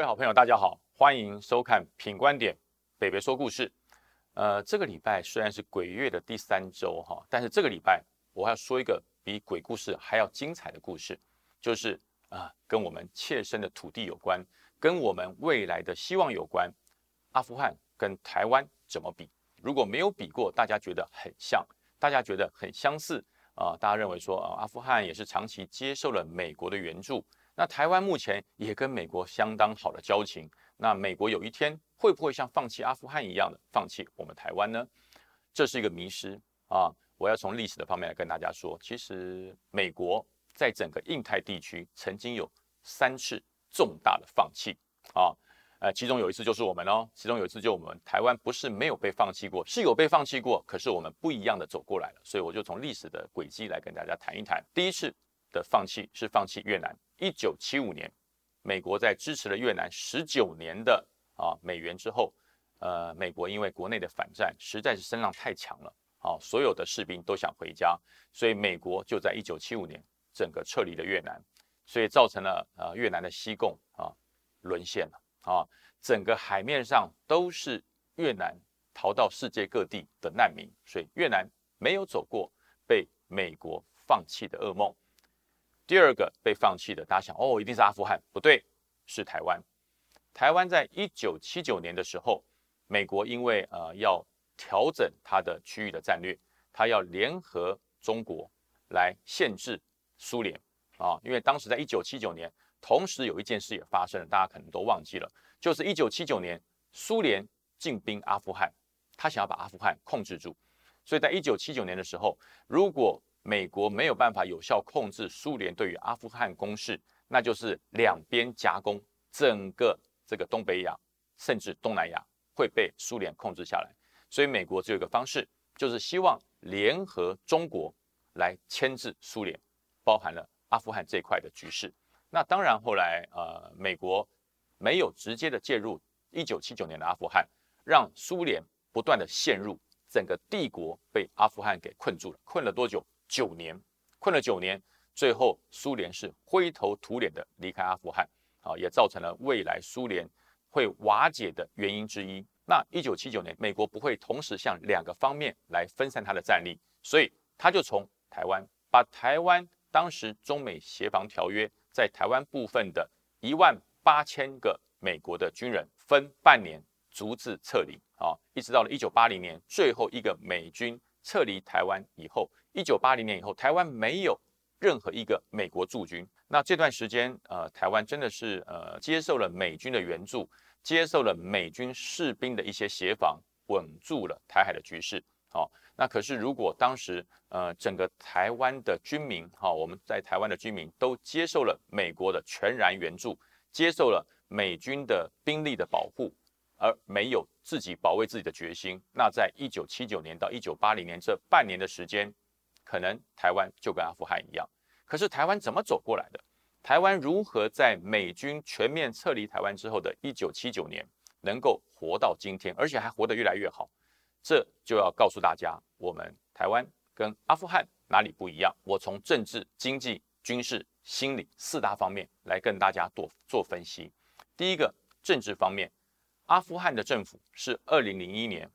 各位好朋友，大家好，欢迎收看《品观点》，北北说故事。呃，这个礼拜虽然是鬼月的第三周哈，但是这个礼拜我要说一个比鬼故事还要精彩的故事，就是啊，跟我们切身的土地有关，跟我们未来的希望有关。阿富汗跟台湾怎么比？如果没有比过，大家觉得很像，大家觉得很相似啊，大家认为说啊，阿富汗也是长期接受了美国的援助。那台湾目前也跟美国相当好的交情，那美国有一天会不会像放弃阿富汗一样的放弃我们台湾呢？这是一个迷失啊！我要从历史的方面来跟大家说，其实美国在整个印太地区曾经有三次重大的放弃啊，呃，其中有一次就是我们哦，其中有一次就我们台湾不是没有被放弃过，是有被放弃过，可是我们不一样的走过来了，所以我就从历史的轨迹来跟大家谈一谈。第一次的放弃是放弃越南。一九七五年，美国在支持了越南十九年的啊美元之后，呃，美国因为国内的反战实在是声浪太强了，啊，所有的士兵都想回家，所以美国就在一九七五年整个撤离了越南，所以造成了呃越南的西贡啊沦陷了啊，整个海面上都是越南逃到世界各地的难民，所以越南没有走过被美国放弃的噩梦。第二个被放弃的，大家想哦，一定是阿富汗，不对，是台湾。台湾在一九七九年的时候，美国因为呃要调整它的区域的战略，它要联合中国来限制苏联啊。因为当时在一九七九年，同时有一件事也发生了，大家可能都忘记了，就是一九七九年苏联进兵阿富汗，他想要把阿富汗控制住，所以在一九七九年的时候，如果美国没有办法有效控制苏联对于阿富汗攻势，那就是两边夹攻，整个这个东北亚甚至东南亚会被苏联控制下来。所以美国只有一个方式，就是希望联合中国来牵制苏联，包含了阿富汗这块的局势。那当然后来呃，美国没有直接的介入一九七九年的阿富汗，让苏联不断的陷入整个帝国被阿富汗给困住了，困了多久？九年困了九年，最后苏联是灰头土脸的离开阿富汗，啊，也造成了未来苏联会瓦解的原因之一。那一九七九年，美国不会同时向两个方面来分散它的战力，所以他就从台湾把台湾当时中美协防条约在台湾部分的一万八千个美国的军人分半年逐次撤离，啊，一直到了一九八零年最后一个美军撤离台湾以后。一九八零年以后，台湾没有任何一个美国驻军。那这段时间，呃，台湾真的是呃接受了美军的援助，接受了美军士兵的一些协防，稳住了台海的局势。好，那可是如果当时呃整个台湾的军民，哈，我们在台湾的居民都接受了美国的全然援助，接受了美军的兵力的保护，而没有自己保卫自己的决心，那在一九七九年到一九八零年这半年的时间。可能台湾就跟阿富汗一样，可是台湾怎么走过来的？台湾如何在美军全面撤离台湾之后的一九七九年能够活到今天，而且还活得越来越好？这就要告诉大家，我们台湾跟阿富汗哪里不一样？我从政治、经济、军事、心理四大方面来跟大家做做分析。第一个，政治方面，阿富汗的政府是2001年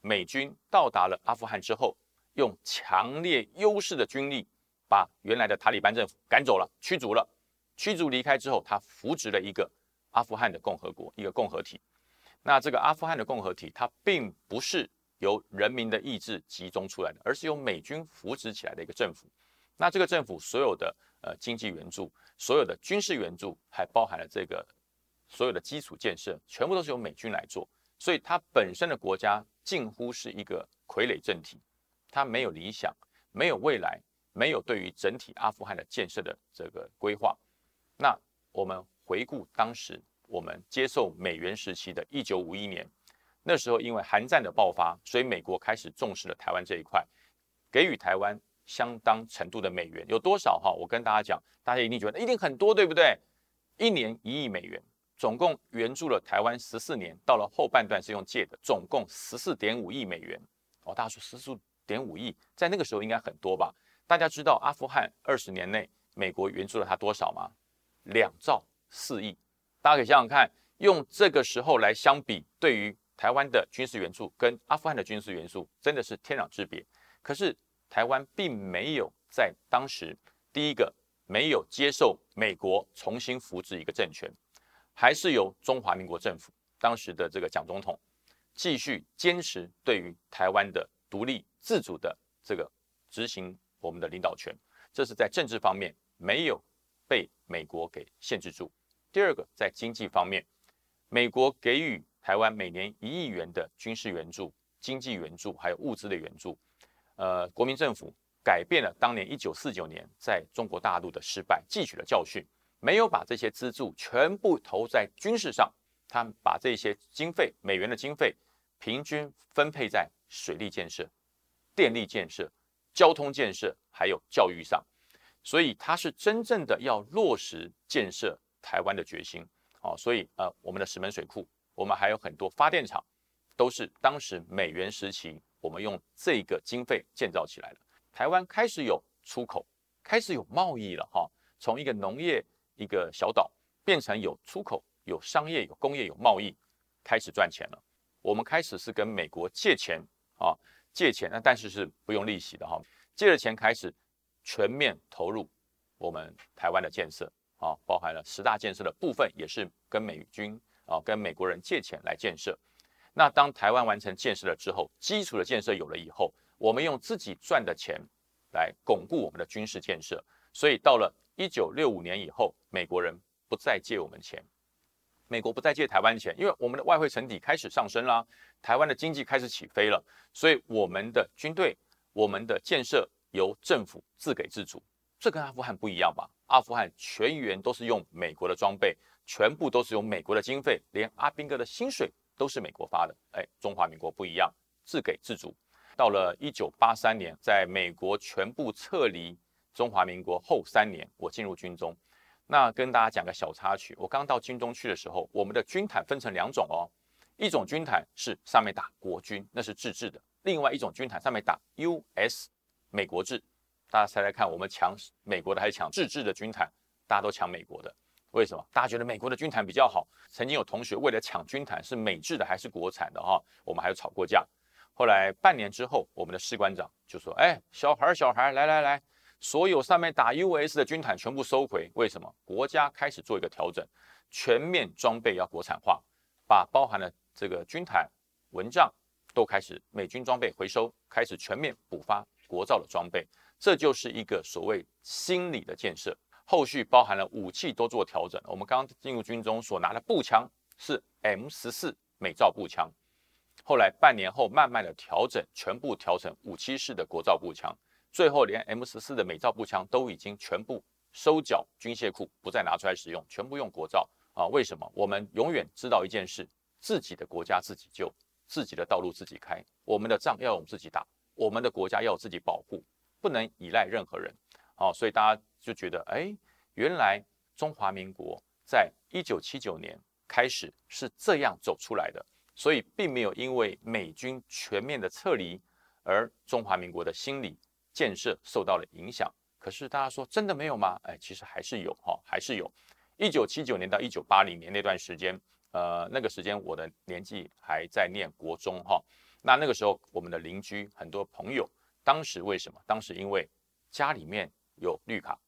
美军到达了阿富汗之后。用强烈优势的军力，把原来的塔利班政府赶走了、驱逐了。驱逐离开之后，他扶植了一个阿富汗的共和国，一个共和体。那这个阿富汗的共和体，它并不是由人民的意志集中出来的，而是由美军扶植起来的一个政府。那这个政府所有的呃经济援助、所有的军事援助，还包含了这个所有的基础建设，全部都是由美军来做。所以它本身的国家近乎是一个傀儡政体。它没有理想，没有未来，没有对于整体阿富汗的建设的这个规划。那我们回顾当时我们接受美元时期的一九五一年，那时候因为韩战的爆发，所以美国开始重视了台湾这一块，给予台湾相当程度的美元，有多少哈？我跟大家讲，大家一定觉得一定很多，对不对？一年一亿美元，总共援助了台湾十四年，到了后半段是用借的，总共十四点五亿美元。哦，大家说十四。点五亿，在那个时候应该很多吧？大家知道阿富汗二十年内美国援助了他多少吗？两兆四亿。大家可以想想看，用这个时候来相比，对于台湾的军事援助跟阿富汗的军事援助真的是天壤之别。可是台湾并没有在当时第一个没有接受美国重新扶植一个政权，还是由中华民国政府当时的这个蒋总统继续坚持对于台湾的独立自主的这个执行我们的领导权，这是在政治方面没有被美国给限制住。第二个在经济方面，美国给予。台湾每年一亿元的军事援助、经济援助，还有物资的援助，呃，国民政府改变了当年一九四九年在中国大陆的失败，汲取了教训，没有把这些资助全部投在军事上，他把这些经费、美元的经费平均分配在水利建设、电力建设、交通建设，还有教育上，所以他是真正的要落实建设台湾的决心。哦，所以呃，我们的石门水库。我们还有很多发电厂，都是当时美元时期我们用这个经费建造起来的。台湾开始有出口，开始有贸易了哈。从一个农业一个小岛变成有出口、有商业、有工业、有贸易，开始赚钱了。我们开始是跟美国借钱啊，借钱那但是是不用利息的哈。借了钱开始全面投入我们台湾的建设啊，包含了十大建设的部分也是跟美军。啊，跟美国人借钱来建设。那当台湾完成建设了之后，基础的建设有了以后，我们用自己赚的钱来巩固我们的军事建设。所以到了一九六五年以后，美国人不再借我们钱，美国不再借台湾钱，因为我们的外汇存底开始上升啦，台湾的经济开始起飞了，所以我们的军队、我们的建设由政府自给自足。这跟阿富汗不一样吧？阿富汗全员都是用美国的装备。全部都是用美国的经费，连阿兵哥的薪水都是美国发的。哎，中华民国不一样，自给自足。到了一九八三年，在美国全部撤离中华民国后三年，我进入军中。那跟大家讲个小插曲，我刚到军中去的时候，我们的军毯分成两种哦，一种军毯是上面打国军，那是自制的；另外一种军毯上面打 US 美国制。大家猜猜看，我们抢美国的还是抢自制的军毯？大家都抢美国的。为什么大家觉得美国的军毯比较好？曾经有同学为了抢军毯是美制的还是国产的哈，我们还有吵过架。后来半年之后，我们的士官长就说：“哎，小孩小孩，来来来，所有上面打 US 的军毯全部收回。为什么？国家开始做一个调整，全面装备要国产化，把包含了这个军毯、蚊帐都开始美军装备回收，开始全面补发国造的装备。这就是一个所谓心理的建设。”后续包含了武器都做调整。我们刚刚进入军中所拿的步枪是 M 十四美造步枪，后来半年后慢慢的调整，全部调成五七式的国造步枪，最后连 M 十四的美造步枪都已经全部收缴军械库，不再拿出来使用，全部用国造啊？为什么？我们永远知道一件事：自己的国家自己救，自己的道路自己开，我们的仗要我们自己打，我们的国家要自己保护，不能依赖任何人。哦，所以大家就觉得，哎，原来中华民国在一九七九年开始是这样走出来的，所以并没有因为美军全面的撤离而中华民国的心理建设受到了影响。可是大家说真的没有吗？哎，其实还是有哈，还是有。一九七九年到一九八零年那段时间，呃，那个时间我的年纪还在念国中哈，那那个时候我们的邻居很多朋友，当时为什么？当时因为家里面。有绿卡，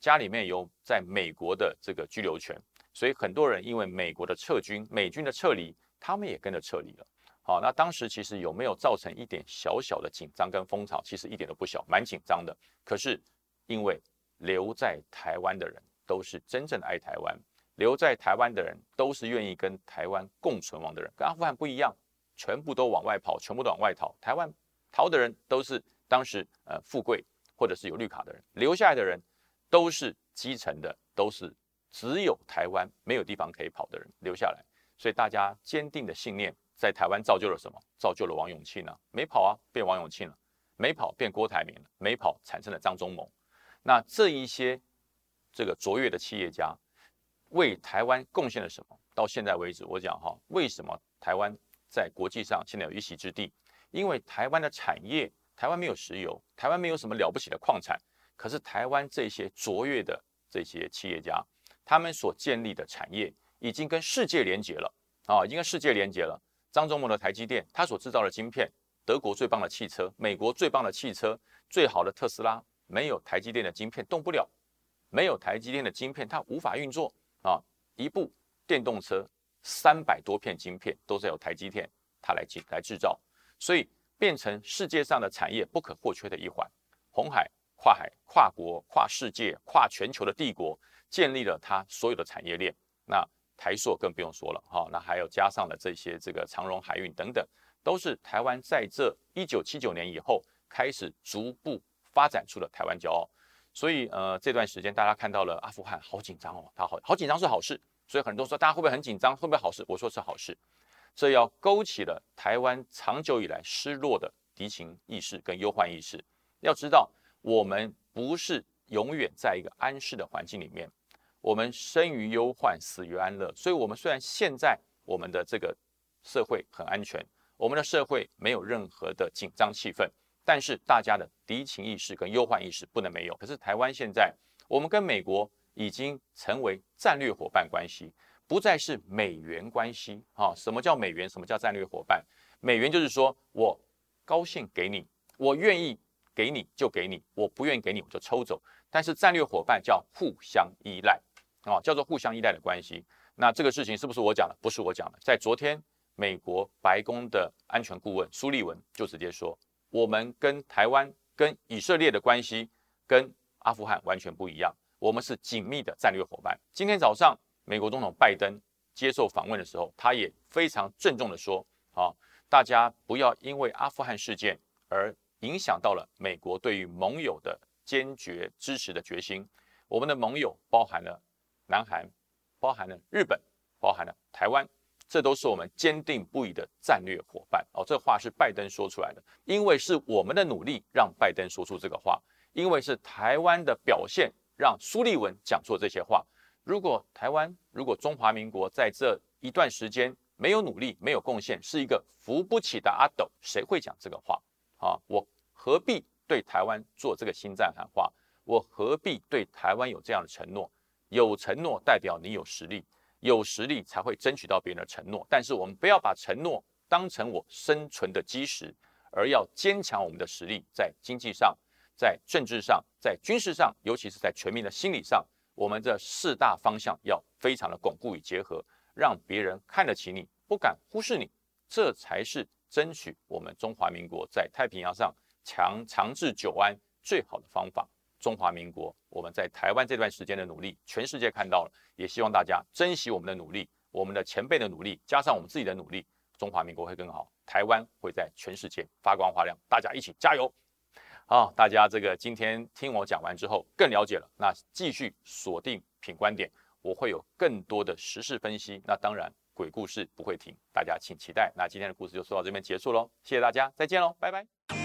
家里面有在美国的这个居留权，所以很多人因为美国的撤军、美军的撤离，他们也跟着撤离了。好，那当时其实有没有造成一点小小的紧张跟风潮？其实一点都不小，蛮紧张的。可是因为留在台湾的人都是真正的爱台湾，留在台湾的人都是愿意跟台湾共存亡的人，跟阿富汗不一样，全部都往外跑，全部都往外逃。台湾逃的人都是当时呃富贵。或者是有绿卡的人留下来的人，都是基层的，都是只有台湾没有地方可以跑的人留下来。所以大家坚定的信念在台湾造就了什么？造就了王永庆呢？没跑啊，变王永庆了；没跑变郭台铭了；没跑产生了张忠谋。那这一些这个卓越的企业家为台湾贡献了什么？到现在为止，我讲哈，为什么台湾在国际上现在有一席之地？因为台湾的产业。台湾没有石油，台湾没有什么了不起的矿产，可是台湾这些卓越的这些企业家，他们所建立的产业已经跟世界连接了啊，已经跟世界连接了。张忠谋的台积电，他所制造的晶片，德国最棒的汽车，美国最棒的汽车，最好的特斯拉，没有台积电的晶片动不了，没有台积电的晶片它无法运作啊。一部电动车三百多片晶片都是由台积电它来制来制造，所以变成世界上的产业不可或缺的一环。红海跨海、跨国、跨世界、跨全球的帝国，建立了它所有的产业链。那台塑更不用说了哈，那还有加上了这些这个长荣海运等等，都是台湾在这一九七九年以后开始逐步发展出了台湾骄傲。所以呃这段时间大家看到了阿富汗好紧张哦，他好好紧张是好事。所以很多人说大家会不会很紧张，会不会好事？我说是好事，这要勾起了台湾长久以来失落的敌情意识跟忧患意识。要知道我们不是永远在一个安适的环境里面。我们生于忧患，死于安乐。所以，我们虽然现在我们的这个社会很安全，我们的社会没有任何的紧张气氛，但是大家的敌情意识跟忧患意识不能没有。可是，台湾现在我们跟美国已经成为战略伙伴关系，不再是美元关系。啊，什么叫美元？什么叫战略伙伴？美元就是说我高兴给你，我愿意给你就给你，我不愿意给你我就抽走。但是战略伙伴叫互相依赖。啊，叫做互相依赖的关系。那这个事情是不是我讲的？不是我讲的。在昨天，美国白宫的安全顾问苏利文就直接说，我们跟台湾、跟以色列的关系跟阿富汗完全不一样，我们是紧密的战略伙伴。今天早上，美国总统拜登接受访问的时候，他也非常郑重的说，啊，大家不要因为阿富汗事件而影响到了美国对于盟友的坚决支持的决心。我们的盟友包含了。南韩包含了日本，包含了台湾，这都是我们坚定不移的战略伙伴哦。这话是拜登说出来的，因为是我们的努力让拜登说出这个话，因为是台湾的表现让苏利文讲出这些话。如果台湾，如果中华民国在这一段时间没有努力、没有贡献，是一个扶不起的阿斗，谁会讲这个话啊？我何必对台湾做这个心战喊话？我何必对台湾有这样的承诺？有承诺代表你有实力，有实力才会争取到别人的承诺。但是我们不要把承诺当成我生存的基石，而要坚强我们的实力，在经济上、在政治上、在军事上，尤其是在全民的心理上，我们这四大方向要非常的巩固与结合，让别人看得起你，不敢忽视你，这才是争取我们中华民国在太平洋上强长治久安最好的方法。中华民国，我们在台湾这段时间的努力，全世界看到了，也希望大家珍惜我们的努力，我们的前辈的努力，加上我们自己的努力，中华民国会更好，台湾会在全世界发光发亮，大家一起加油！好，大家这个今天听我讲完之后更了解了，那继续锁定品观点，我会有更多的时事分析，那当然鬼故事不会停，大家请期待。那今天的故事就说到这边结束喽，谢谢大家，再见喽，拜拜。